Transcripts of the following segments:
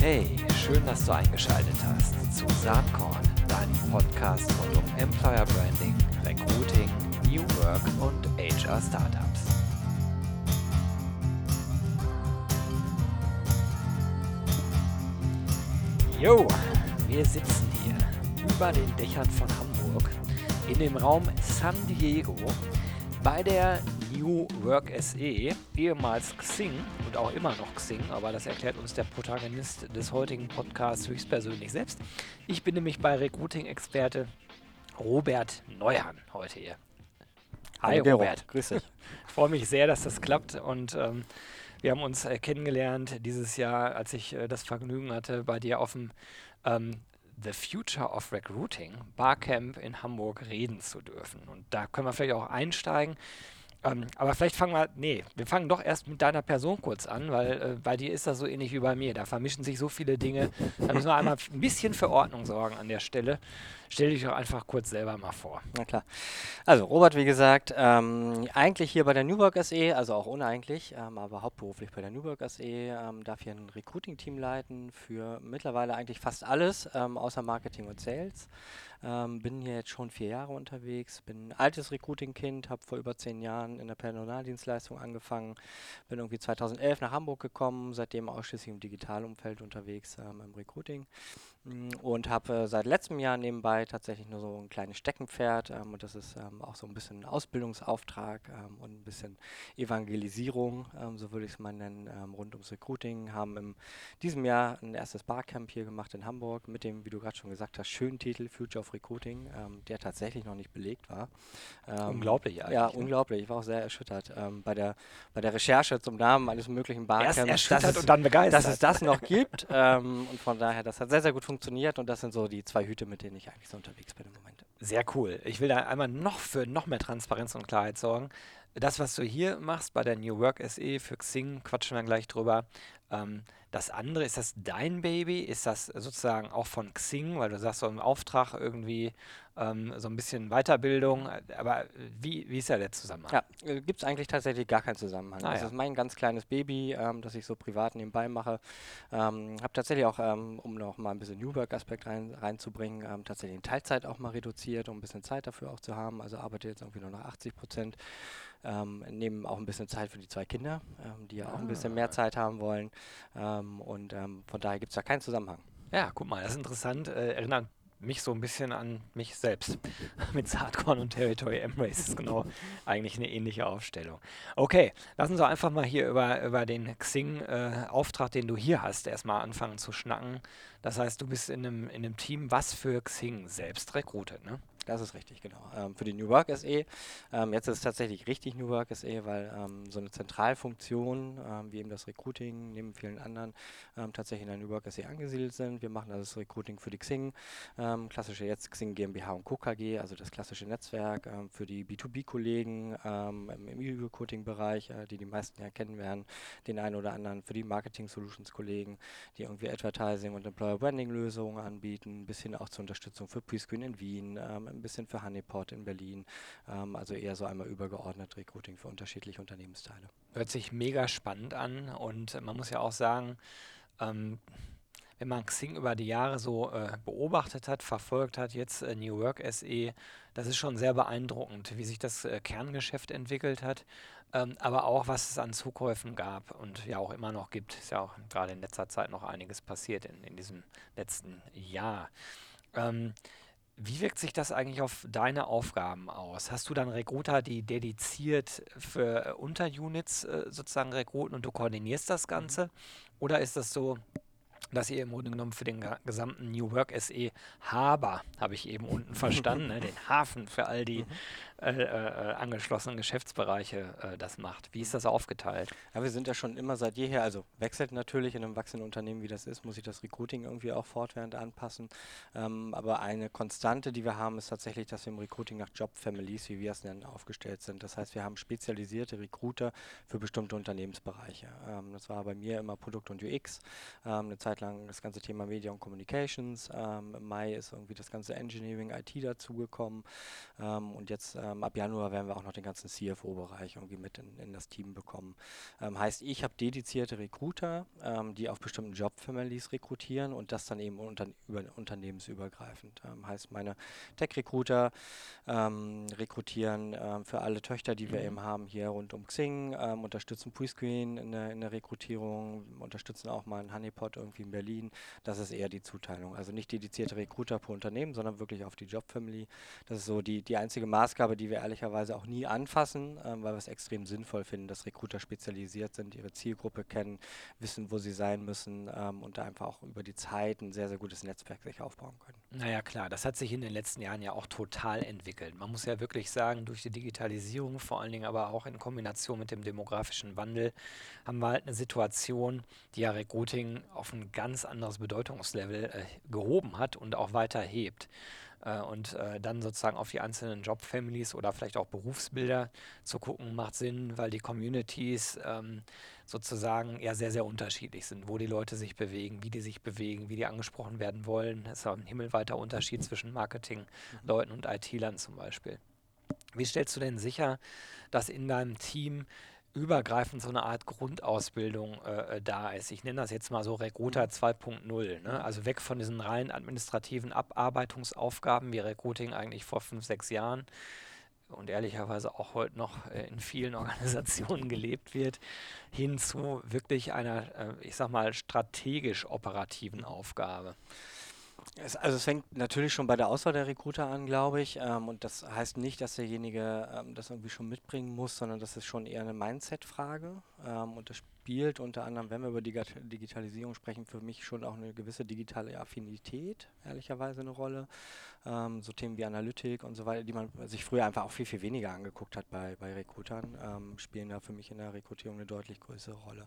Hey, schön, dass du eingeschaltet hast zu Saatkorn, deinem Podcast rund um Employer Branding, Recruiting, New Work und HR Startups. Jo, wir sitzen hier über den Dächern von Hamburg in dem Raum San Diego bei der New Work SE, ehemals Xing und auch immer noch Xing, aber das erklärt uns der Protagonist des heutigen Podcasts höchstpersönlich selbst. Ich bin nämlich bei Recruiting-Experte Robert Neuhan heute hier. Hi Hallo, Robert. Grüß dich. Ich freue mich sehr, dass das klappt und ähm, wir haben uns äh, kennengelernt dieses Jahr, als ich äh, das Vergnügen hatte, bei dir auf dem ähm, The Future of Recruiting Barcamp in Hamburg reden zu dürfen. Und da können wir vielleicht auch einsteigen. Ähm, aber vielleicht fangen wir, nee, wir fangen doch erst mit deiner Person kurz an, weil äh, bei dir ist das so ähnlich wie bei mir. Da vermischen sich so viele Dinge. Da müssen wir einmal ein bisschen für Ordnung sorgen an der Stelle. Stell dich doch einfach kurz selber mal vor. Na klar. Also Robert, wie gesagt, ähm, eigentlich hier bei der Newburg SE, also auch uneigentlich, ähm, aber hauptberuflich bei der Newburg SE, ähm, darf hier ein Recruiting-Team leiten für mittlerweile eigentlich fast alles, ähm, außer Marketing und Sales. Ähm, bin hier jetzt schon vier Jahre unterwegs, bin ein altes Recruiting-Kind, habe vor über zehn Jahren in der Personaldienstleistung angefangen, bin irgendwie 2011 nach Hamburg gekommen, seitdem ausschließlich im Digitalumfeld unterwegs ähm, im Recruiting mm, und habe äh, seit letztem Jahr nebenbei tatsächlich nur so ein kleines Steckenpferd ähm, und das ist ähm, auch so ein bisschen ein Ausbildungsauftrag ähm, und ein bisschen Evangelisierung, ähm, so würde ich es mal nennen, rund ums Recruiting. Haben in diesem Jahr ein erstes Barcamp hier gemacht in Hamburg mit dem, wie du gerade schon gesagt hast, schönen Titel Future of Recruiting, ähm, der tatsächlich noch nicht belegt war. Ähm, unglaublich eigentlich. Ja, ne? unglaublich. Ich war auch sehr erschüttert ähm, bei, der, bei der Recherche zum Namen eines möglichen Barcamps. Erst erschüttert und dann begeistert. Dass es das noch gibt. Ähm, und von daher, das hat sehr, sehr gut funktioniert und das sind so die zwei Hüte, mit denen ich eigentlich so unterwegs bin im Moment. Sehr cool. Ich will da einmal noch für noch mehr Transparenz und Klarheit sorgen. Das, was du hier machst bei der New Work SE für Xing, quatschen wir gleich drüber. Ähm, das andere, ist das dein Baby? Ist das sozusagen auch von Xing, weil du sagst, so im Auftrag irgendwie ähm, so ein bisschen Weiterbildung. Aber wie, wie ist ja der Zusammenhang? Ja, äh, gibt es eigentlich tatsächlich gar keinen Zusammenhang. Ah, das ja. ist mein ganz kleines Baby, ähm, das ich so privat nebenbei mache. Ähm, habe tatsächlich auch, ähm, um noch mal ein bisschen New Work-Aspekt rein, reinzubringen, ähm, tatsächlich in Teilzeit auch mal reduziert, um ein bisschen Zeit dafür auch zu haben. Also arbeite jetzt irgendwie nur noch 80 Prozent. Ähm, nehmen auch ein bisschen Zeit für die zwei Kinder, ähm, die ja auch ein bisschen mehr ah. Zeit haben wollen. Ähm, und ähm, von daher gibt es da keinen Zusammenhang. Ja, guck mal, das ist interessant. Äh, erinnert mich so ein bisschen an mich selbst. Mit Saatkorn und Territory Embrace ist genau eigentlich eine ähnliche Aufstellung. Okay, lass uns doch einfach mal hier über, über den Xing-Auftrag, äh, den du hier hast, erstmal anfangen zu schnacken. Das heißt, du bist in einem, in einem Team, was für Xing selbst rekrutet, ne? Das ist richtig, genau. Ähm, für die New Work SE. Ähm, jetzt ist es tatsächlich richtig New Work SE, weil ähm, so eine Zentralfunktion, ähm, wie eben das Recruiting, neben vielen anderen, ähm, tatsächlich in der New Work SE angesiedelt sind. Wir machen also das Recruiting für die Xing, ähm, klassische jetzt Xing GmbH und Co. KG, also das klassische Netzwerk für die B2B-Kollegen im, im E-Recruiting-Bereich, äh, die die meisten ja kennen werden, den einen oder anderen für die Marketing-Solutions-Kollegen, die irgendwie Advertising und Employer Branding-Lösungen anbieten, bis hin auch zur Unterstützung für Prescreen in Wien, ein bisschen für Honeypot in Berlin. Ähm, also eher so einmal übergeordnet Recruiting für unterschiedliche Unternehmensteile. Hört sich mega spannend an und man muss ja auch sagen, ähm, wenn man Xing über die Jahre so äh, beobachtet hat, verfolgt hat, jetzt äh, New Work SE, das ist schon sehr beeindruckend, wie sich das äh, Kerngeschäft entwickelt hat, ähm, aber auch was es an Zukäufen gab und ja auch immer noch gibt. Ist ja auch gerade in letzter Zeit noch einiges passiert in, in diesem letzten Jahr. Ähm, wie wirkt sich das eigentlich auf deine Aufgaben aus? Hast du dann Recruiter, die dediziert für äh, Unterunits äh, sozusagen rekruten und du koordinierst das mhm. Ganze? Oder ist das so, dass ihr im Grunde genommen für den gesamten New Work SE Haber, habe ich eben unten verstanden, ne, den Hafen für all die mhm. äh, äh, angeschlossenen Geschäftsbereiche äh, das macht. Wie ist das aufgeteilt? Ja, wir sind ja schon immer seit jeher, also wechselt natürlich in einem wachsenden Unternehmen, wie das ist, muss ich das Recruiting irgendwie auch fortwährend anpassen. Ähm, aber eine Konstante, die wir haben, ist tatsächlich, dass wir im Recruiting nach Job Families, wie wir es nennen, aufgestellt sind. Das heißt, wir haben spezialisierte Recruiter für bestimmte Unternehmensbereiche. Ähm, das war bei mir immer Produkt und UX. Ähm, eine Zeit Zeit lang das ganze Thema Media und Communications. Ähm, Im Mai ist irgendwie das ganze Engineering IT dazugekommen. Ähm, und jetzt ähm, ab Januar werden wir auch noch den ganzen CFO-Bereich irgendwie mit in, in, das Team bekommen. Ähm, heißt, ich habe dedizierte Recruiter, ähm, die auf bestimmten Job-Families rekrutieren und das dann eben unter, über, unternehmensübergreifend. Heißt, meine Tech-Recruiter rekrutieren für alle Töchter, die wir mhm. eben haben, hier rund um Xing, unterstützen Prescreen in der, in der Rekrutierung, unterstützen auch mal einen Honeypot irgendwie in Berlin. Das ist eher die Zuteilung. Also nicht dedizierte Recruiter pro Unternehmen, sondern wirklich auf die Job-Family. Das ist so die, die einzige Maßgabe, die wir ehrlicherweise auch nie anfassen, ähm, weil wir es extrem sinnvoll finden, dass Recruiter spezialisiert sind, ihre Zielgruppe kennen, wissen, wo sie sein müssen ähm, und da einfach auch über die Zeit ein sehr, sehr gutes Netzwerk sich aufbauen können. Naja, klar, das hat sich in den letzten Jahren ja auch total entwickelt. Man muss ja wirklich sagen, durch die Digitalisierung, vor allen Dingen aber auch in Kombination mit dem demografischen Wandel, haben wir halt eine Situation, die ja Recruiting auf ein ganz anderes Bedeutungslevel äh, gehoben hat und auch weiter hebt. Äh, und äh, dann sozusagen auf die einzelnen Job-Families oder vielleicht auch Berufsbilder zu gucken, macht Sinn, weil die Communities ähm, sozusagen ja sehr, sehr unterschiedlich sind, wo die Leute sich bewegen, wie die sich bewegen, wie die angesprochen werden wollen. Es ist ein himmelweiter Unterschied zwischen Marketing-Leuten und IT-Lern zum Beispiel. Wie stellst du denn sicher, dass in deinem Team übergreifend so eine Art Grundausbildung äh, äh da ist. Ich nenne das jetzt mal so Recruiter 2.0. Mhm. Ne? Also weg von diesen rein administrativen Abarbeitungsaufgaben wie Recruiting eigentlich vor fünf, sechs Jahren und ehrlicherweise auch heute noch äh, in vielen Organisationen gelebt wird, hin zu wirklich einer, äh, ich sag mal, strategisch operativen Aufgabe. Es, also es fängt natürlich schon bei der Auswahl der Recruiter an, glaube ich. Ähm, und das heißt nicht, dass derjenige ähm, das irgendwie schon mitbringen muss, sondern das ist schon eher eine Mindset-Frage. Ähm, und das spielt unter anderem, wenn wir über Dig Digitalisierung sprechen, für mich schon auch eine gewisse digitale Affinität, ehrlicherweise eine Rolle. Ähm, so Themen wie Analytik und so weiter, die man sich früher einfach auch viel, viel weniger angeguckt hat bei, bei Recruitern, ähm, spielen da für mich in der Rekrutierung eine deutlich größere Rolle.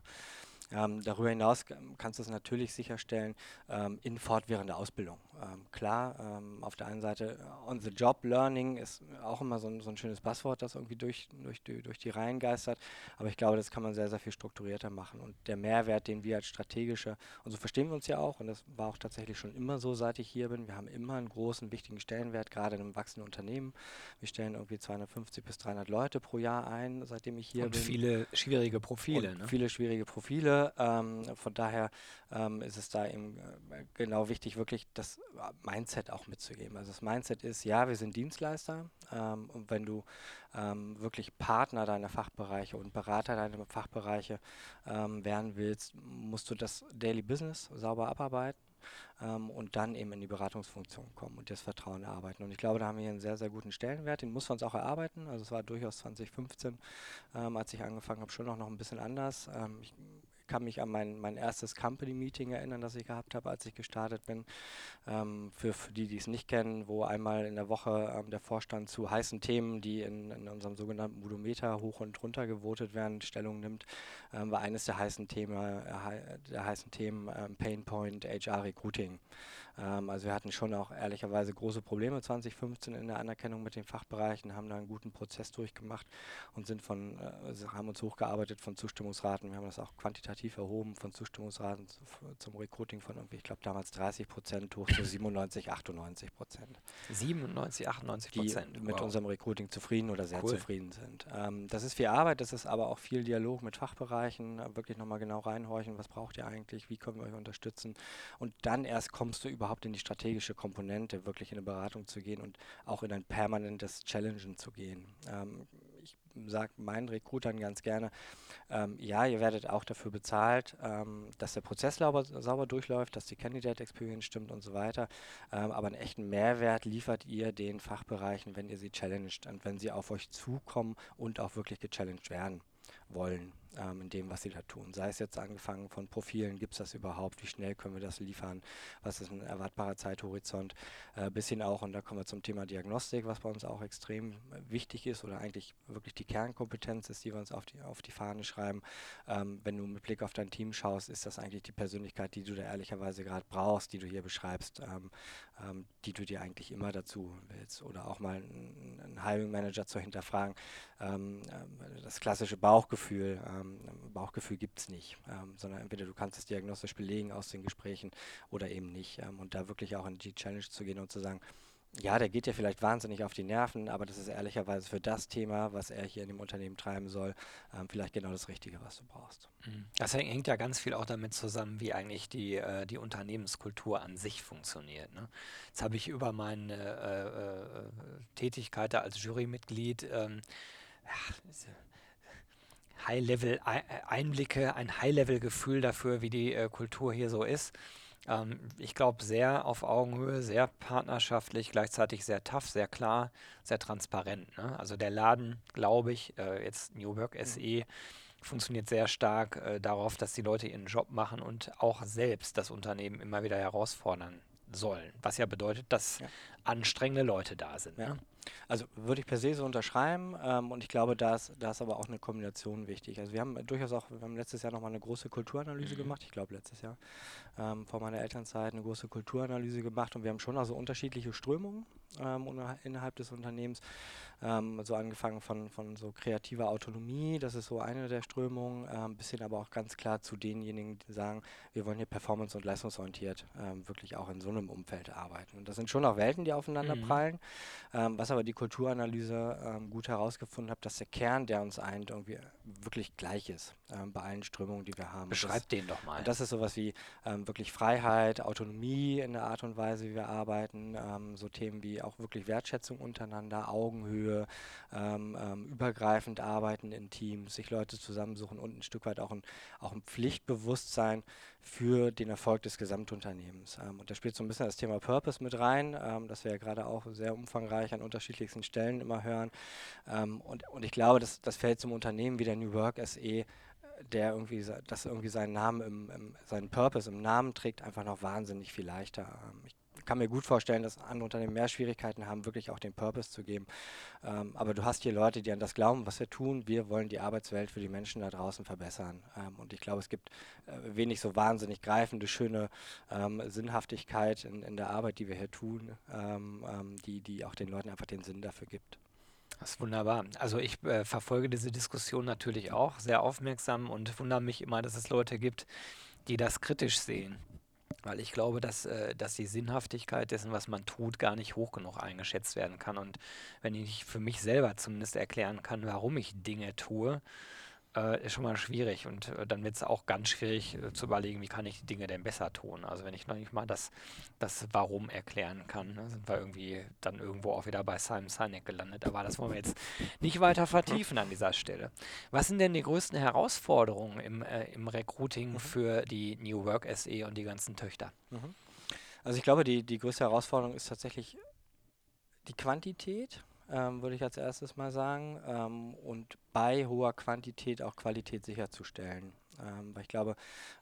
Ähm, darüber hinaus kannst du es natürlich sicherstellen ähm, in fortwährender Ausbildung. Ähm, klar, ähm, auf der einen Seite äh, On-the-Job-Learning ist auch immer so ein, so ein, schönes Passwort, das irgendwie durch, durch, die, durch die Reihen geistert. Aber ich glaube, das kann man sehr, sehr viel strukturierter machen. Und der Mehrwert, den wir als strategische, und so verstehen wir uns ja auch, und das war auch tatsächlich schon immer so, seit ich hier bin, wir haben immer einen großen, wichtigen Stellenwert, gerade in einem wachsenden Unternehmen. Wir stellen irgendwie 250 bis 300 Leute pro Jahr ein, seitdem ich hier und bin. Und viele schwierige Profile. Und ne? Viele schwierige Profile. Ähm, von daher ähm, ist es da eben äh, genau wichtig, wirklich das Mindset auch mitzugeben. Also das Mindset ist, ja, wir sind Dienstleister ähm, und wenn du ähm, wirklich Partner deiner Fachbereiche und Berater deiner Fachbereiche ähm, werden willst, musst du das Daily Business sauber abarbeiten. Ähm, und dann eben in die Beratungsfunktion kommen und das Vertrauen erarbeiten. Und ich glaube, da haben wir hier einen sehr, sehr guten Stellenwert. Den muss man uns auch erarbeiten. Also es war durchaus 2015, ähm, als ich angefangen habe, schon auch noch ein bisschen anders. Ähm, ich kann mich an mein, mein erstes Company-Meeting erinnern, das ich gehabt habe, als ich gestartet bin. Ähm, für, für die, die es nicht kennen, wo einmal in der Woche ähm, der Vorstand zu heißen Themen, die in, in unserem sogenannten Budometer hoch und runter gewotet werden, Stellung nimmt, ähm, war eines der heißen Themen, äh, der heißen Themen ähm, Painpoint HR Recruiting. Ähm, also wir hatten schon auch ehrlicherweise große Probleme 2015 in der Anerkennung mit den Fachbereichen, haben da einen guten Prozess durchgemacht und sind von, äh, haben uns hochgearbeitet von Zustimmungsraten. Wir haben das auch quantitativ erhoben von Zustimmungsraten zu, zum Recruiting von irgendwie, ich glaube damals 30 Prozent hoch zu 97, 98 Prozent. 97, 98 Prozent. Die mit wow. unserem Recruiting zufrieden oder sehr cool. zufrieden sind. Ähm, das ist viel Arbeit, das ist aber auch viel Dialog mit Fachbereichen, wirklich nochmal genau reinhorchen, was braucht ihr eigentlich, wie können wir euch unterstützen und dann erst kommst du über überhaupt in die strategische Komponente, wirklich in eine Beratung zu gehen und auch in ein permanentes Challengen zu gehen. Ähm, ich sage meinen Recruitern ganz gerne, ähm, ja, ihr werdet auch dafür bezahlt, ähm, dass der Prozess sauber, sauber, durchläuft, dass die Candidate Experience stimmt und so weiter. Ähm, aber einen echten Mehrwert liefert ihr den Fachbereichen, wenn ihr sie challenged und wenn sie auf euch zukommen und auch wirklich gechallenged werden wollen ähm, in dem, was sie da tun. Sei es jetzt angefangen von Profilen, gibt es das überhaupt, wie schnell können wir das liefern, was ist ein erwartbarer Zeithorizont, äh, bis hin auch, und da kommen wir zum Thema Diagnostik, was bei uns auch extrem wichtig ist oder eigentlich wirklich die Kernkompetenz ist, die wir uns auf die, auf die Fahne schreiben. Ähm, wenn du mit Blick auf dein Team schaust, ist das eigentlich die Persönlichkeit, die du da ehrlicherweise gerade brauchst, die du hier beschreibst, ähm, ähm, die du dir eigentlich immer dazu willst. Oder auch mal einen, Hiring Manager zu hinterfragen, ähm, ähm, das klassische Bauchgefühl ähm, Bauchgefühl gibt es nicht, ähm, sondern entweder du kannst es diagnostisch belegen aus den Gesprächen oder eben nicht. Ähm, und da wirklich auch in die Challenge zu gehen und zu sagen, ja, der geht dir vielleicht wahnsinnig auf die Nerven, aber das ist ehrlicherweise für das Thema, was er hier in dem Unternehmen treiben soll, ähm, vielleicht genau das Richtige, was du brauchst. Mhm. Das hängt ja ganz viel auch damit zusammen, wie eigentlich die, äh, die Unternehmenskultur an sich funktioniert. Ne? Jetzt habe ich über meine äh, äh, Tätigkeit als Jurymitglied ähm, High-Level-Einblicke, ein High-Level-Gefühl dafür, wie die äh, Kultur hier so ist. Ähm, ich glaube, sehr auf Augenhöhe, sehr partnerschaftlich, gleichzeitig sehr tough, sehr klar, sehr transparent. Ne? Also der Laden, glaube ich, äh, jetzt New Work SE, mhm. funktioniert sehr stark äh, darauf, dass die Leute ihren Job machen und auch selbst das Unternehmen immer wieder herausfordern sollen. Was ja bedeutet, dass ja. anstrengende Leute da sind. Ja. Ne? Also würde ich per se so unterschreiben ähm, und ich glaube, da ist, da ist aber auch eine Kombination wichtig. Also wir haben durchaus auch, wir haben letztes Jahr nochmal eine große Kulturanalyse mhm. gemacht, ich glaube letztes Jahr, ähm, vor meiner Elternzeit eine große Kulturanalyse gemacht und wir haben schon also unterschiedliche Strömungen ähm, innerhalb des Unternehmens. Ähm, so angefangen von, von so kreativer Autonomie, das ist so eine der Strömungen, ähm, bis hin aber auch ganz klar zu denjenigen, die sagen, wir wollen hier performance- und leistungsorientiert ähm, wirklich auch in so einem Umfeld arbeiten. Und das sind schon auch Welten, die aufeinander mhm. prallen. Ähm, was aber die Kulturanalyse ähm, gut herausgefunden hat, dass der Kern, der uns eint, irgendwie wirklich gleich ist ähm, bei allen Strömungen, die wir haben. Beschreib den doch mal. Und das ist sowas wie wirklich Freiheit, Autonomie in der Art und Weise, wie wir arbeiten, so Themen wie auch wirklich Wertschätzung untereinander, Augenhöhe, ähm, ähm, übergreifend arbeiten in Teams, sich Leute zusammensuchen und ein Stück weit auch ein, auch ein Pflichtbewusstsein für den Erfolg des Gesamtunternehmens. Ähm, und da spielt so ein bisschen das Thema Purpose mit rein, ähm, das wir ja gerade auch sehr umfangreich an unterschiedlichsten Stellen immer hören. Ähm, und, und ich glaube, das, das fällt zum Unternehmen wie der New Work SE der irgendwie, das irgendwie seinen Namen, im, im, seinen Purpose im Namen trägt, einfach noch wahnsinnig viel leichter. Ähm, ich kann mir gut vorstellen, dass andere Unternehmen mehr Schwierigkeiten haben, wirklich auch den Purpose zu geben. Ähm, aber du hast hier Leute, die an das glauben, was wir tun. Wir wollen die Arbeitswelt für die Menschen da draußen verbessern. Ähm, und ich glaube, es gibt äh, wenig so wahnsinnig greifende, schöne ähm, Sinnhaftigkeit in, in, der Arbeit, die wir hier tun, ähm, ähm, die, die auch den Leuten einfach den Sinn dafür gibt. Das ist wunderbar. Also ich äh, verfolge diese Diskussion natürlich auch sehr aufmerksam und wundere mich immer, dass es Leute gibt, die das kritisch sehen. Weil ich glaube, dass, äh, dass die Sinnhaftigkeit dessen, was man tut, gar nicht hoch genug eingeschätzt werden kann. Und wenn ich für mich selber zumindest erklären kann, warum ich Dinge tue, äh, ist schon mal schwierig. Und äh, dann wird es auch ganz schwierig äh, zu überlegen, wie kann ich die Dinge denn besser tun. Also wenn ich noch nicht mal das, das Warum erklären kann, ne, sind wir irgendwie dann irgendwo auch wieder bei Simon Sinek gelandet. Aber das wollen wir jetzt nicht weiter vertiefen an dieser Stelle. Was sind denn die größten Herausforderungen im, äh, im Recruiting mhm. für die New Work SE und die ganzen Töchter? Mhm. Also ich glaube, die, die größte Herausforderung ist tatsächlich die Quantität ähm, würde ich als erstes mal sagen. Ähm, und bei hoher Quantität auch Qualität sicherzustellen. Ähm, weil ich glaube,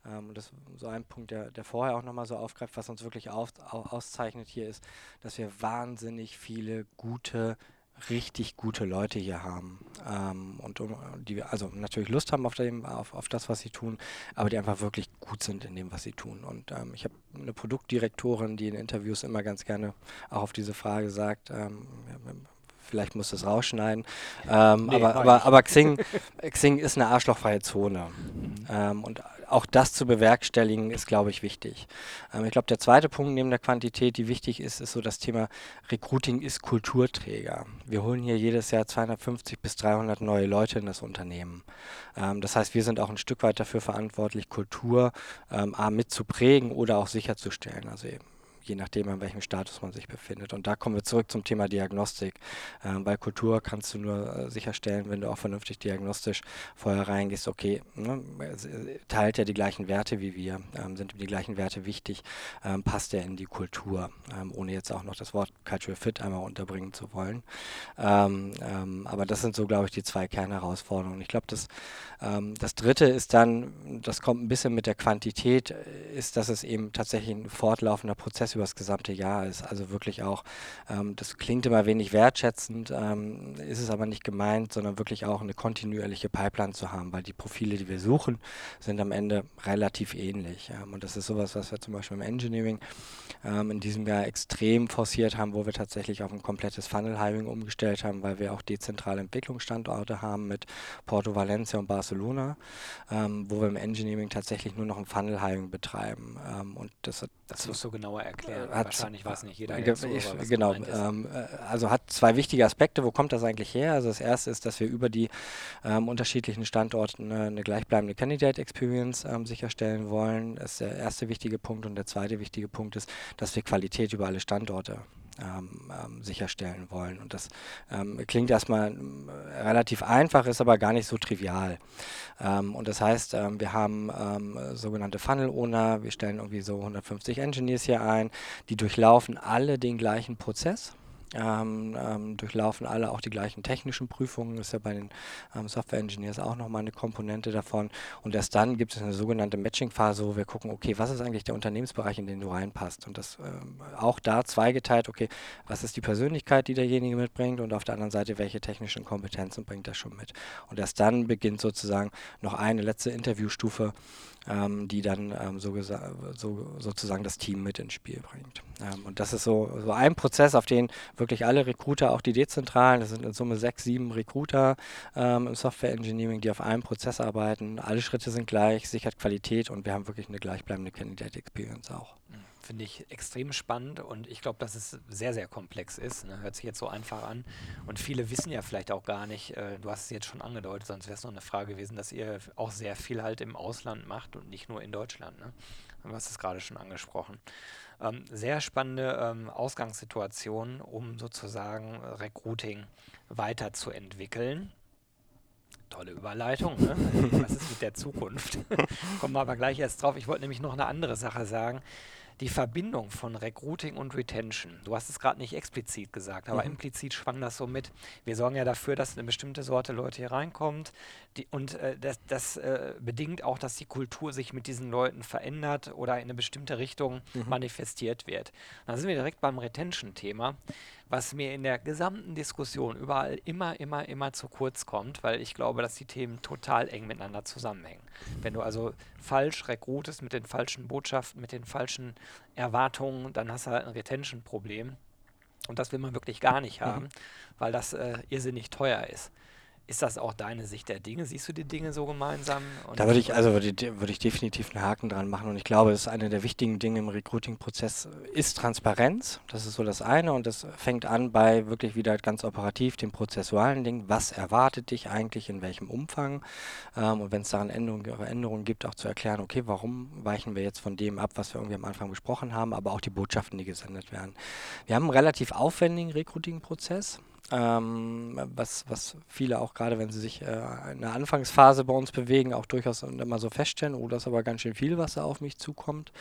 ähm, das ist so ein Punkt, der, der vorher auch nochmal so aufgreift, was uns wirklich auf, auszeichnet hier ist, dass wir wahnsinnig viele gute richtig gute Leute hier haben ähm, und um, die also natürlich Lust haben auf, dem, auf, auf das, was sie tun, aber die einfach wirklich gut sind in dem, was sie tun. Und ähm, ich habe eine Produktdirektorin, die in Interviews immer ganz gerne auch auf diese Frage sagt, ähm, vielleicht muss das rausschneiden. Ähm, nee, aber, aber, aber Xing, Xing ist eine arschlochfreie Zone. Mhm. Ähm, und auch das zu bewerkstelligen, ist, glaube ich, wichtig. Ähm, ich glaube, der zweite Punkt neben der Quantität, die wichtig ist, ist so das Thema Recruiting ist Kulturträger. Wir holen hier jedes Jahr 250 bis 300 neue Leute in das Unternehmen. Ähm, das heißt, wir sind auch ein Stück weit dafür verantwortlich, Kultur ähm, A, mitzuprägen oder auch sicherzustellen. Also eben je nachdem, in welchem Status man sich befindet. Und da kommen wir zurück zum Thema Diagnostik. Ähm, bei Kultur kannst du nur äh, sicherstellen, wenn du auch vernünftig diagnostisch vorher reingehst, okay, ne, teilt er die gleichen Werte wie wir, ähm, sind die gleichen Werte wichtig, ähm, passt er in die Kultur, ähm, ohne jetzt auch noch das Wort Cultural Fit einmal unterbringen zu wollen. Ähm, ähm, aber das sind so, glaube ich, die zwei Kernherausforderungen. Ich glaube, das, das dritte ist dann, das kommt ein bisschen mit der Quantität, äh, ist, dass es eben tatsächlich ein fortlaufender Prozess Prozess über das gesamte Jahr ist. Also wirklich auch, ähm, das klingt immer wenig wertschätzend, ähm, ist es aber nicht gemeint, sondern wirklich auch eine kontinuierliche Pipeline zu haben, weil die Profile, die wir suchen, sind am Ende relativ ähnlich. Und das ist sowas, was wir zum Beispiel im Engineering ähm, in diesem Jahr extrem forciert haben, wo wir tatsächlich auf ein komplettes Funnel-Hiring umgestellt haben, weil wir auch dezentrale Entwicklungsstandorte haben mit Porto, Valencia und Barcelona, ähm, wo wir im Engineering tatsächlich nur noch ein Funnel-Hiring betreiben. Ähm, und das, das musst du genauer erklären. Hat, Wahrscheinlich weiß nicht jeder. Jetzt, ich, genau. Ähm, äh, also hat zwei wichtige Aspekte. Wo kommt das eigentlich her? Also das erste ist, dass wir über die ähm, unterschiedlichen Standorte eine, eine, gleichbleibende Candidate Experience ähm, sicherstellen wollen. Das ist der erste wichtige Punkt. Und der zweite wichtige Punkt ist, dass wir Qualität über alle Standorte ähm, ähm, sicherstellen wollen. Und das ähm, klingt erstmal äh, relativ einfach, ist aber gar nicht so trivial. Ähm, und das heißt, ähm, wir haben ähm, sogenannte Funnel Owner, wir stellen irgendwie so 150 Engineers hier ein, die durchlaufen alle den gleichen Prozess ähm, ähm, durchlaufen alle auch die gleichen technischen Prüfungen, ist ja bei den ähm, Software Engineers auch nochmal eine Komponente davon. Und erst dann gibt es eine sogenannte Matching-Phase, wo wir gucken, okay, was ist eigentlich der Unternehmensbereich, in den du reinpasst? Und das ähm, auch da zweigeteilt, okay, was ist die Persönlichkeit, die derjenige mitbringt und auf der anderen Seite, welche technischen Kompetenzen bringt er schon mit? Und erst dann beginnt sozusagen noch eine letzte Interviewstufe, ähm, die dann ähm, so so, sozusagen das Team mit ins Spiel bringt. Und das ist so, so ein Prozess, auf den wirklich alle Recruiter, auch die dezentralen, das sind in Summe sechs, sieben Recruiter ähm, im Software Engineering, die auf einem Prozess arbeiten. Alle Schritte sind gleich, sichert Qualität und wir haben wirklich eine gleichbleibende Candidate Experience auch. Mhm finde ich extrem spannend und ich glaube, dass es sehr, sehr komplex ist. Ne? Hört sich jetzt so einfach an. Und viele wissen ja vielleicht auch gar nicht, äh, du hast es jetzt schon angedeutet, sonst wäre es noch eine Frage gewesen, dass ihr auch sehr viel halt im Ausland macht und nicht nur in Deutschland. Ne? Du hast es gerade schon angesprochen. Ähm, sehr spannende ähm, Ausgangssituation, um sozusagen Recruiting weiterzuentwickeln tolle Überleitung. Ne? Was ist mit der Zukunft? Kommen wir aber gleich erst drauf. Ich wollte nämlich noch eine andere Sache sagen die Verbindung von Recruiting und Retention. Du hast es gerade nicht explizit gesagt, aber mhm. implizit schwang das so mit. Wir sorgen ja dafür, dass eine bestimmte Sorte Leute hier reinkommt die, und äh, das, das äh, bedingt auch, dass die Kultur sich mit diesen Leuten verändert oder in eine bestimmte Richtung mhm. manifestiert wird. Dann sind wir direkt beim Retention-Thema was mir in der gesamten Diskussion überall immer, immer, immer zu kurz kommt, weil ich glaube, dass die Themen total eng miteinander zusammenhängen. Wenn du also falsch rekrutest mit den falschen Botschaften, mit den falschen Erwartungen, dann hast du halt ein Retention-Problem. Und das will man wirklich gar nicht mhm. haben, mhm. weil das äh, irrsinnig teuer ist. Ist das auch deine Sicht der Dinge? Siehst du die Dinge so gemeinsam? da würde ich also würde, würde ich definitiv einen Haken dran machen und ich glaube, das ist eine der wichtigen Dinge im Recruiting-Prozess ist Transparenz. Das ist so das eine und das fängt an bei wirklich wieder ganz operativ dem prozessualen Ding. Was erwartet dich eigentlich in welchem Umfang? Ähm, und wenn es daran Änderungen, Änderungen gibt, auch zu erklären, okay, warum weichen wir jetzt von dem ab, was wir irgendwie am Anfang besprochen haben, aber auch die Botschaften, die gesendet werden. Wir haben einen relativ aufwendigen Recruiting-Prozess ähm, was, was viele auch gerade, wenn sie sich äh, in der Anfangsphase bei uns bewegen, auch durchaus immer so feststellen, oh, das ist aber ganz schön viel, was da auf mich zukommt.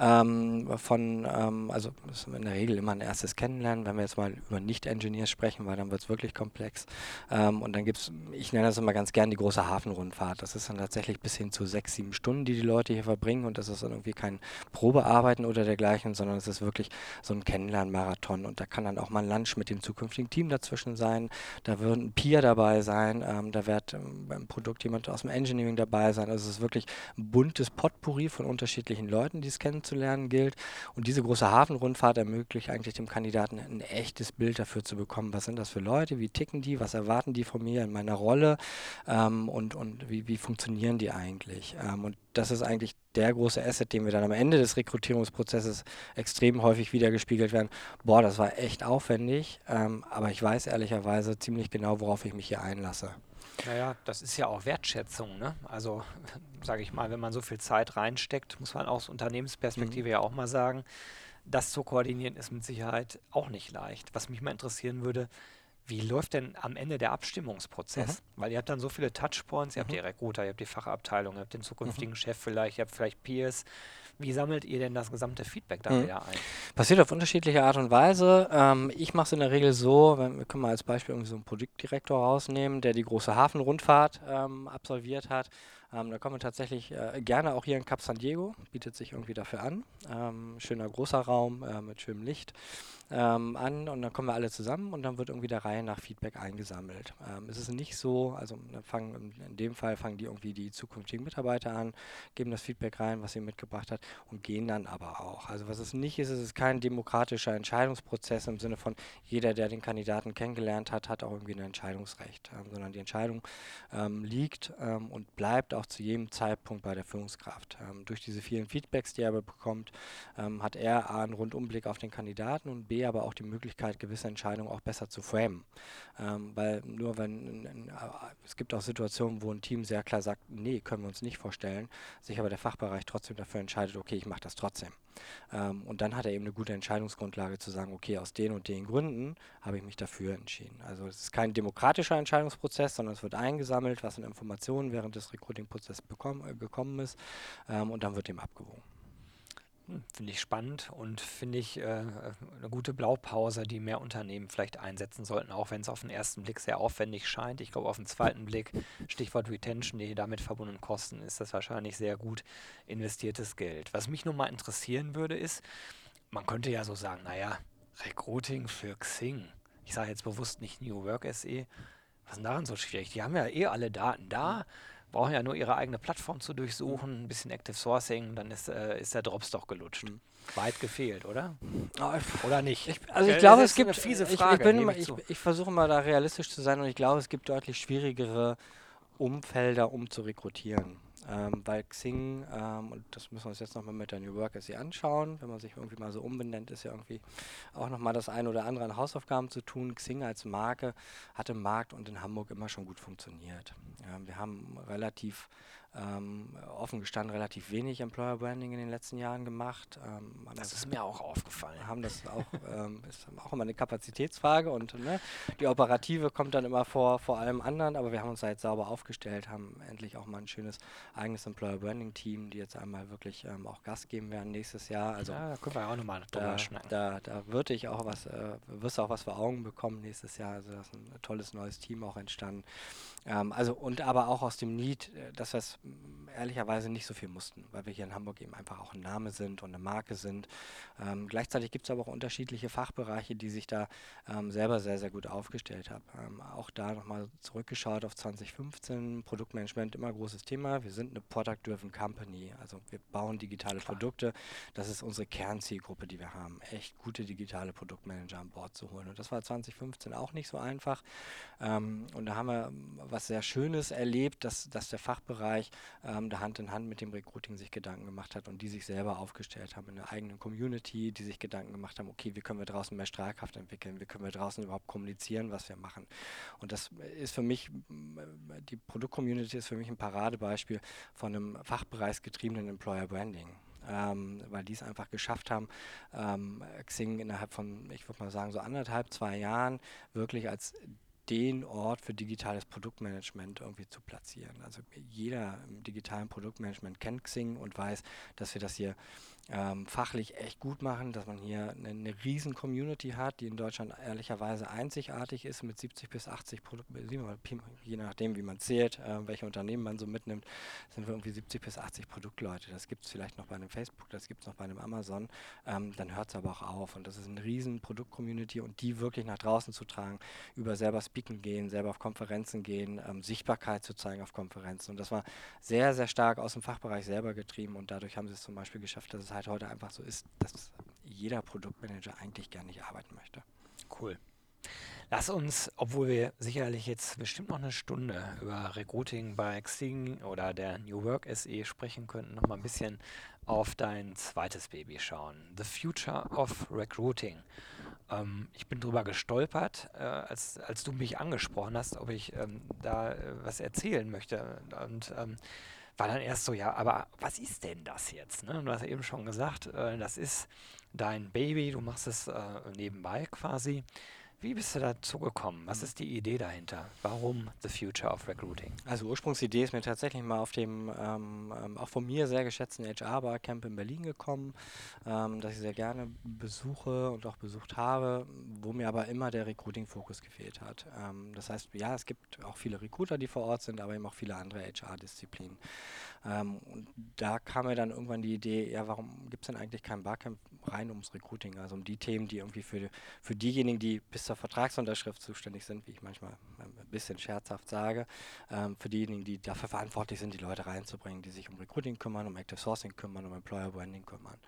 Ähm, von, ähm, also ist in der Regel immer ein erstes Kennenlernen, wenn wir jetzt mal über Nicht-Engineers sprechen, weil dann wird es wirklich komplex. Ähm, und dann gibt es, ich nenne das immer ganz gern die große Hafenrundfahrt. Das ist dann tatsächlich bis hin zu sechs, sieben Stunden, die die Leute hier verbringen und das ist dann irgendwie kein Probearbeiten oder dergleichen, sondern es ist wirklich so ein Kennenlernmarathon und da kann dann auch mal ein Lunch mit dem zukünftigen Team dazwischen sein, da wird ein Peer dabei sein, ähm, da wird ähm, beim Produkt jemand aus dem Engineering dabei sein. Also es ist wirklich ein buntes Potpourri von unterschiedlichen Leuten, die es kennen kennenzulernen gilt. Und diese große Hafenrundfahrt ermöglicht eigentlich dem Kandidaten ein echtes Bild dafür zu bekommen, was sind das für Leute, wie ticken die, was erwarten die von mir in meiner Rolle ähm, und, und wie, wie funktionieren die eigentlich. Ähm, und das ist eigentlich der große Asset, den wir dann am Ende des Rekrutierungsprozesses extrem häufig wiedergespiegelt werden. Boah, das war echt aufwendig, ähm, aber ich weiß ehrlicherweise ziemlich genau, worauf ich mich hier einlasse. Naja, das ist ja auch Wertschätzung. Ne? Also, sage ich mal, wenn man so viel Zeit reinsteckt, muss man aus Unternehmensperspektive mhm. ja auch mal sagen, das zu koordinieren ist mit Sicherheit auch nicht leicht. Was mich mal interessieren würde, wie läuft denn am Ende der Abstimmungsprozess? Mhm. Weil ihr habt dann so viele Touchpoints, ihr mhm. habt die Recruiter, ihr habt die Fachabteilung, ihr habt den zukünftigen mhm. Chef vielleicht, ihr habt vielleicht Peers. Wie sammelt ihr denn das gesamte Feedback dann mhm. wieder ein? Passiert auf unterschiedliche Art und Weise. Ähm, ich mache es in der Regel so, wenn, wir können mal als Beispiel irgendwie so einen Produktdirektor rausnehmen, der die große Hafenrundfahrt ähm, absolviert hat Ähm, da kommen wir tatsächlich äh, gerne auch hier in Cap San Diego, bietet sich irgendwie dafür an. Ähm, schöner großer Raum äh, mit schönem Licht ähm, an und dann kommen wir alle zusammen und dann wird irgendwie der Reihe nach Feedback eingesammelt. Ähm, es ist nicht so, also fangen, in dem Fall fangen die irgendwie die zukünftigen Mitarbeiter an, geben das Feedback rein, was sie mitgebracht hat und gehen dann aber auch. Also was es nicht ist, es ist kein demokratischer Entscheidungsprozess im Sinne von jeder, der den Kandidaten kennengelernt hat, hat auch irgendwie ein Entscheidungsrecht, ähm, sondern die Entscheidung ähm, liegt ähm, und bleibt auch zu jedem Zeitpunkt bei der Führungskraft. Ähm, durch diese vielen Feedbacks, die er bekommt, hat er A einen Rundumblick auf den Kandidaten und B aber auch die Möglichkeit, gewisse Entscheidungen auch besser zu framen. Ähm, weil nur wenn, es gibt auch Situationen, wo ein Team sehr klar sagt, nee, können wir uns nicht vorstellen, sich aber der Fachbereich trotzdem dafür entscheidet, okay, ich mache das trotzdem. Ähm, und dann hat er eben eine gute Entscheidungsgrundlage zu sagen, okay, aus den und den Gründen habe ich mich dafür entschieden. Also es ist kein demokratischer Entscheidungsprozess, sondern es wird eingesammelt, was an Informationen während des Recruiting-Prozesses äh, gekommen ist ähm, und dann wird dem abgewogen. Finde ich spannend und finde ich äh, eine gute Blaupause, die mehr Unternehmen vielleicht einsetzen sollten, auch wenn es auf den ersten Blick sehr aufwendig scheint. Ich glaube, auf den zweiten Blick, Stichwort Retention, die damit verbundenen Kosten, ist das wahrscheinlich sehr gut investiertes Geld. Was mich nun mal interessieren würde, ist, man könnte ja so sagen, naja, Recruiting für Xing. Ich sage jetzt bewusst nicht New Work SE. Was ist denn daran so schwierig? Die haben ja eh alle Daten da brauchen ja nur ihre eigene Plattform zu durchsuchen, ein bisschen Active Sourcing, dann ist, äh, ist der Drops doch gelutscht. Mhm. Weit gefehlt, oder? oder nicht? Ich, also ich glaube, es gibt fiese Frage. Ich, ich, ich, ich versuche mal da realistisch zu sein und ich glaube, es gibt deutlich schwierigere Umfelder, um zu rekrutieren. Ähm, weil Xing, ähm, und das müssen wir uns jetzt nochmal mit der New Work SE anschauen, wenn man sich irgendwie mal so umbenennt, ist ja irgendwie auch nochmal das eine oder andere an Hausaufgaben zu tun. Xing als Marke hat im Markt und in Hamburg immer schon gut funktioniert. Ja, wir haben relativ ähm, offen gestanden relativ wenig Employer Branding in den letzten Jahren gemacht. Ähm, das ist mir auch aufgefallen. Haben das auch, ähm, ist auch immer eine Kapazitätsfrage und ne, die operative kommt dann immer vor, vor allem anderen, aber wir haben uns da jetzt sauber aufgestellt, haben endlich auch mal ein schönes eigenes Employer Branding Team, die jetzt einmal wirklich ähm, auch Gas geben werden nächstes Jahr. Also ja, da können wir auch nochmal drüber schnacken. Da, da würde ich auch was, äh, wirst du auch was für Augen bekommen nächstes Jahr. Also da ist ein tolles neues Team auch entstanden. Ähm, also und aber auch aus dem Need, äh, dass wir es ehrlicherweise nicht so viel mussten, weil wir hier in Hamburg eben einfach auch ein Name sind und eine Marke sind. Ähm, gleichzeitig gibt es aber auch unterschiedliche Fachbereiche, die sich da ähm, selber sehr, sehr gut aufgestellt haben. Ähm, auch da nochmal zurückgeschaut auf 2015, Produktmanagement immer großes Thema. Wir sind eine Product-Driven Company, also wir bauen digitale Klar. Produkte. Das ist unsere Kernzielgruppe, die wir haben, echt gute digitale Produktmanager an Bord zu holen. Und das war 2015 auch nicht so einfach. Ähm, und da haben wir was sehr Schönes erlebt, dass, dass der Fachbereich ähm, da Hand in Hand mit dem Recruiting sich Gedanken gemacht hat und die sich selber aufgestellt haben in einer eigenen Community, die sich Gedanken gemacht haben, okay, wie können wir draußen mehr Strahlkraft entwickeln, wie können wir draußen überhaupt kommunizieren, was wir machen. Und das ist für mich, die Produktcommunity ist für mich ein Paradebeispiel von einem fachbereichsgetriebenen Employer Branding. Ähm, weil die es einfach geschafft haben, ähm, Xing innerhalb von, ich würde mal sagen, so anderthalb, zwei Jahren wirklich als den Ort für digitales Produktmanagement irgendwie zu platzieren. Also jeder im digitalen Produktmanagement kennt Xing und weiß, dass wir das hier ähm, fachlich echt gut machen, dass man hier eine, eine riesen Community hat, die in Deutschland ehrlicherweise einzigartig ist mit 70 bis 80 Produkten, je nachdem wie man zählt, äh, welche Unternehmen man so mitnimmt, sind wir irgendwie 70 bis 80 Produktleute. Das gibt es vielleicht noch bei einem Facebook, das gibt es noch bei einem Amazon, ähm, dann hört es aber auch auf und das ist eine riesen Produktcommunity und die wirklich nach draußen zu tragen, über selber Speaken gehen, selber auf Konferenzen gehen, ähm, Sichtbarkeit zu zeigen auf Konferenzen und das war sehr, sehr stark aus dem Fachbereich selber getrieben und dadurch haben sie es zum Beispiel geschafft, dass es halt heute einfach so ist, dass jeder Produktmanager eigentlich gar nicht arbeiten möchte. Cool. Lass uns, obwohl wir sicherlich jetzt bestimmt noch eine Stunde über Recruiting bei Xing oder der New Work SE sprechen könnten, noch mal ein bisschen auf dein zweites Baby schauen. The Future of Recruiting. Ähm, ich bin drüber gestolpert, äh, als, als du mich angesprochen hast, ob ich ähm, da äh, was erzählen möchte. Und ähm, war dann erst so, ja, aber was ist denn das jetzt? Ne? Du hast eben schon gesagt, äh, das ist dein Baby, du machst es äh, nebenbei quasi. Wie bist du dazu gekommen? Was ist die Idee dahinter? Warum The Future of Recruiting? Also Ursprungsidee ist mir tatsächlich mal auf dem ähm, ähm, auch von mir sehr geschätzten HR-Barcamp in Berlin gekommen, ähm, das ich sehr gerne besuche und auch besucht habe, wo mir aber immer der Recruiting-Fokus gefehlt hat. Ähm, das heißt, ja, es gibt auch viele Recruiter, die vor Ort sind, aber eben auch viele andere HR-Disziplinen. Ähm, und da kam mir dann irgendwann die Idee, ja, warum gibt es denn eigentlich kein Barcamp rein ums Recruiting, also um die Themen, die irgendwie für, für diejenigen, die bis zur Vertragsunterschrift zuständig sind, wie ich manchmal ein bisschen scherzhaft sage, ähm, für diejenigen, die dafür verantwortlich sind, die Leute reinzubringen, die sich um Recruiting kümmern, um Active Sourcing kümmern, um Employer Branding kümmern.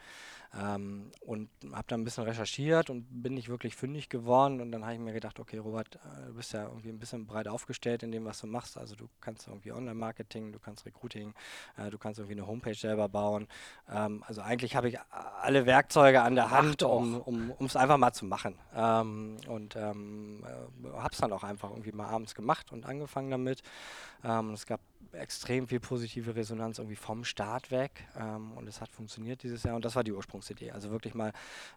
Ähm, und habe da ein bisschen recherchiert und bin nicht wirklich fündig geworden. Und dann habe ich mir gedacht, okay, Robert, äh, du bist ja irgendwie ein bisschen breit aufgestellt in dem, was du machst. Also du kannst irgendwie Online-Marketing, du kannst Recruiting, äh, du kannst irgendwie eine Homepage selber bauen. Ähm, also eigentlich habe ich alle Werkzeuge an der Hand, um es einfach mal zu machen. Ähm, und ähm, äh, habe es dann auch einfach irgendwie mal abends gemacht und angefangen damit. Ähm, es gab extrem viel positive Resonanz irgendwie vom Start weg ähm, und es hat funktioniert dieses Jahr und das war die Ursprungsidee. Also wirklich mal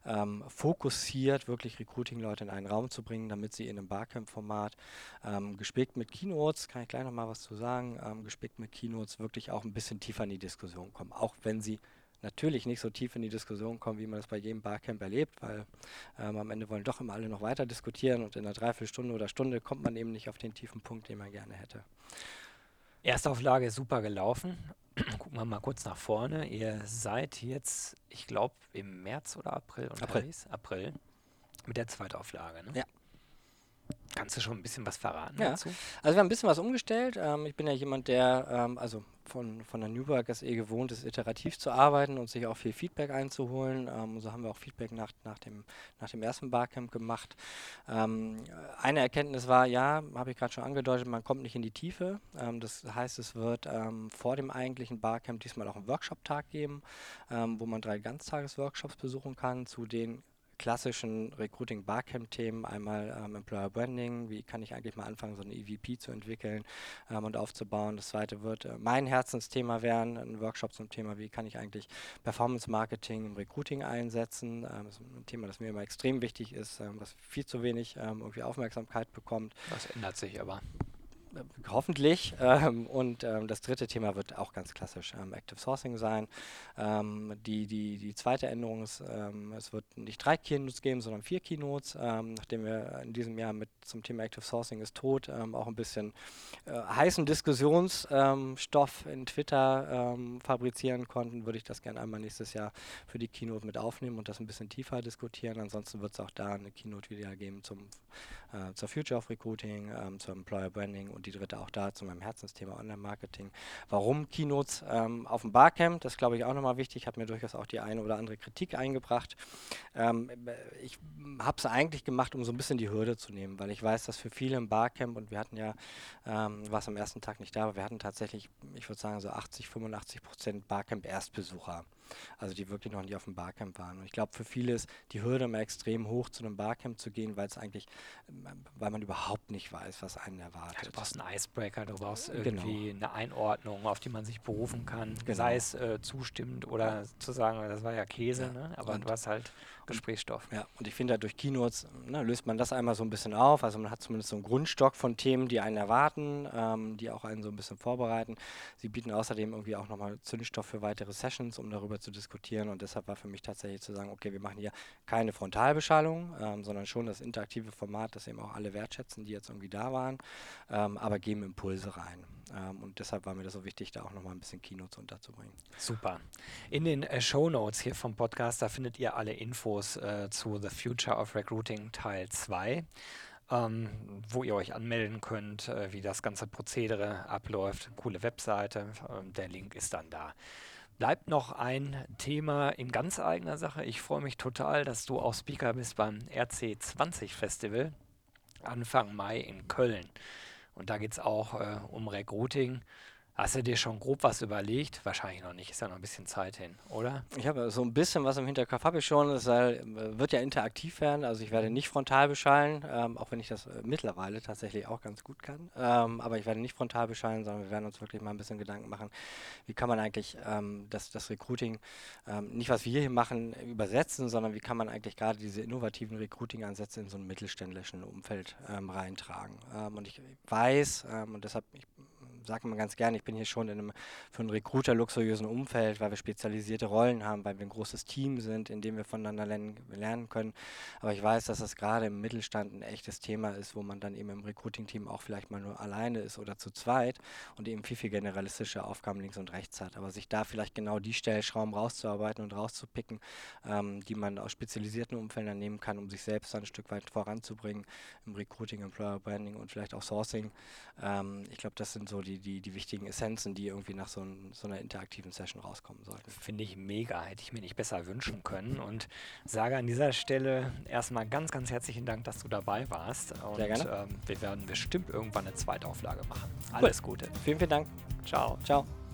ähm, fokussiert, wirklich Recruiting-Leute in einen Raum zu bringen, damit sie in einem Barcamp-Format ähm, gespickt mit Keynotes, kann ich gleich nochmal was zu sagen, ähm, gespickt mit Keynotes wirklich auch ein bisschen tiefer in die Diskussion kommen, auch wenn sie natürlich nicht so tief in die Diskussion kommen, wie man das bei jedem Barcamp erlebt, weil ähm, am Ende wollen doch immer alle noch weiter diskutieren und in einer Dreiviertelstunde oder Stunde kommt man eben nicht auf den tiefen Punkt, den man gerne hätte. Erstauflage ist super gelaufen. Gucken wir mal kurz nach vorne. Ihr seid jetzt, ich glaube, im März oder April unterwegs. April. April. Mit der Zweitauflage, ne? Ja. Kannst du schon ein bisschen was verraten ja. dazu? Also wir haben ein bisschen was umgestellt. Ähm, ich bin ja jemand, der ähm, also von, von der Newberg es eh gewohnt ist, iterativ zu arbeiten und sich auch viel Feedback einzuholen. Ähm, so haben wir auch Feedback nach, nach, dem, nach dem ersten Barcamp gemacht. Ähm, eine Erkenntnis war, ja, habe ich gerade schon angedeutet, man kommt nicht in die Tiefe. Ähm, das heißt, es wird ähm, vor dem eigentlichen Barcamp diesmal auch einen Workshop-Tag geben, wo man drei Ganztages-Workshops besuchen kann, zu den klassischen Recruiting Barcamp Themen, einmal ähm, Employer Branding, wie kann ich eigentlich mal anfangen, so eine EVP zu entwickeln ähm, und aufzubauen. Das zweite wird äh, mein Herzensthema werden, ein Workshop zum Thema, wie kann ich eigentlich Performance Marketing im Recruiting einsetzen. Ähm, das ist ein Thema, das mir immer extrem wichtig ist, ähm, was viel zu wenig ähm, irgendwie Aufmerksamkeit bekommt. Das ändert sich aber hoffentlich. Ähm, und ähm, das dritte Thema wird auch ganz klassisch ähm, Active Sourcing sein. Ähm, die, die, die zweite Änderung ist, ähm, es wird nicht drei Keynotes geben, sondern vier Keynotes, ähm, nachdem wir in diesem Jahr mit zum Thema Active Sourcing ist tot auch ein bisschen äh, heißen Diskussionsstoff in Twitter fabrizieren konnten, würde ich das gerne einmal nächstes Jahr für die Keynote mit aufnehmen und das ein bisschen tiefer diskutieren. Ansonsten wird es auch da eine Keynote wieder geben zum, äh, zur Future of Recruiting, zum Employer Branding und die dritte auch da zu meinem Herzensthema Online-Marketing. Warum Keynotes ähm, auf dem Barcamp? Das glaube ich auch nochmal wichtig, hat mir durchaus auch die eine oder andere Kritik eingebracht. Ähm, ich habe es eigentlich gemacht, um so ein bisschen die Hürde zu nehmen, weil ich weiß, dass für viele im Barcamp, und wir hatten ja, ähm, was am ersten Tag nicht da, aber wir hatten tatsächlich, ich würde sagen, so 80, 85 Prozent Barcamp-Erstbesucher also die wirklich noch nicht auf dem Barcamp waren. Und ich glaube, für viele ist die Hürde immer extrem hoch, zu einem Barcamp zu gehen, weil es eigentlich, weil man überhaupt nicht weiß, was einen erwartet. Ja, du brauchst einen Icebreaker, du brauchst genau. irgendwie genau. eine Einordnung, auf die man sich berufen kann, genau. sei es äh, zustimmend oder zu sagen, das war ja Käse, ja. Ne? aber und du hast halt Gesprächsstoff. Ja, und ich finde, durch Keynotes ne, löst man das einmal so ein bisschen auf. Also man hat zumindest so einen Grundstock von Themen, die einen erwarten, ähm, die auch einen so ein bisschen vorbereiten. Sie bieten außerdem irgendwie auch nochmal Zündstoff für weitere Sessions, um darüber zu diskutieren. Und deshalb war für mich tatsächlich zu sagen, okay, wir machen hier keine Frontalbeschallung, ähm, sondern schon das interaktive Format, das eben auch alle wertschätzen, die jetzt irgendwie da waren, ähm, aber geben Impulse rein. Ähm, und deshalb war mir das so wichtig, da auch nochmal ein bisschen Keynotes unterzubringen. Super. In den äh, Show Notes hier vom Podcast, da findet ihr alle Infos äh, zu The Future of Recruiting Teil 2. Ähm, wo ihr euch anmelden könnt, äh, wie das ganze Prozedere abläuft. Coole Webseite, ähm, der Link ist dann da. Bleibt noch ein Thema in ganz eigener Sache. Ich freue mich total, dass du auch Speaker bist beim RC20 Festival Anfang Mai in Köln. Und da geht es auch äh, um Recruiting. Hast du dir schon grob was überlegt? Wahrscheinlich noch nicht, ist ja noch ein bisschen Zeit hin, oder? Ich habe so ein bisschen was im Hinterkopf, habe ich schon. Es wird ja interaktiv werden, also ich werde nicht frontal beschallen, ähm, auch wenn ich das äh, mittlerweile tatsächlich auch ganz gut kann. Ähm, aber ich werde nicht frontal beschallen, sondern wir werden uns wirklich mal ein bisschen Gedanken machen, wie kann man eigentlich ähm, das, das Recruiting, ähm, nicht was wir hier machen, übersetzen, sondern wie kann man eigentlich gerade diese innovativen Recruiting-Ansätze in so ein mittelständischen Umfeld ähm, reintragen. Ähm, und ich weiß, und deshalb, ich sage immer ganz gerne, ich bin hier schon in einem für einen Recruiter luxuriösen Umfeld, weil wir spezialisierte Rollen haben, weil wir ein großes Team sind, in dem wir voneinander lernen, können. Aber ich weiß, dass das gerade im Mittelstand ein echtes Thema ist, wo man dann eben im Recruiting-Team auch vielleicht mal nur alleine ist oder zu zweit und eben viel, viel generalistische Aufgaben links und rechts hat. Aber sich da vielleicht genau die Stellschrauben rauszuarbeiten und rauszupicken, ähm, die man aus spezialisierten Umfeldern nehmen kann, um sich selbst dann ein Stück weit voranzubringen im Recruiting, Employer Branding und vielleicht auch Sourcing. Ähm, ich glaube, das sind so die die, die, wichtigen Essenzen, die irgendwie nach so, ein, so einer interaktiven Session rauskommen sollten. Finde ich mega, hätte ich mir nicht besser wünschen können und sage an dieser Stelle erstmal ganz, ganz herzlichen Dank, dass du dabei warst. Und Sehr gerne. Ähm, wir werden bestimmt irgendwann eine zweite Auflage machen. Alles cool. Gute. Vielen, vielen Dank. Ciao. Ciao.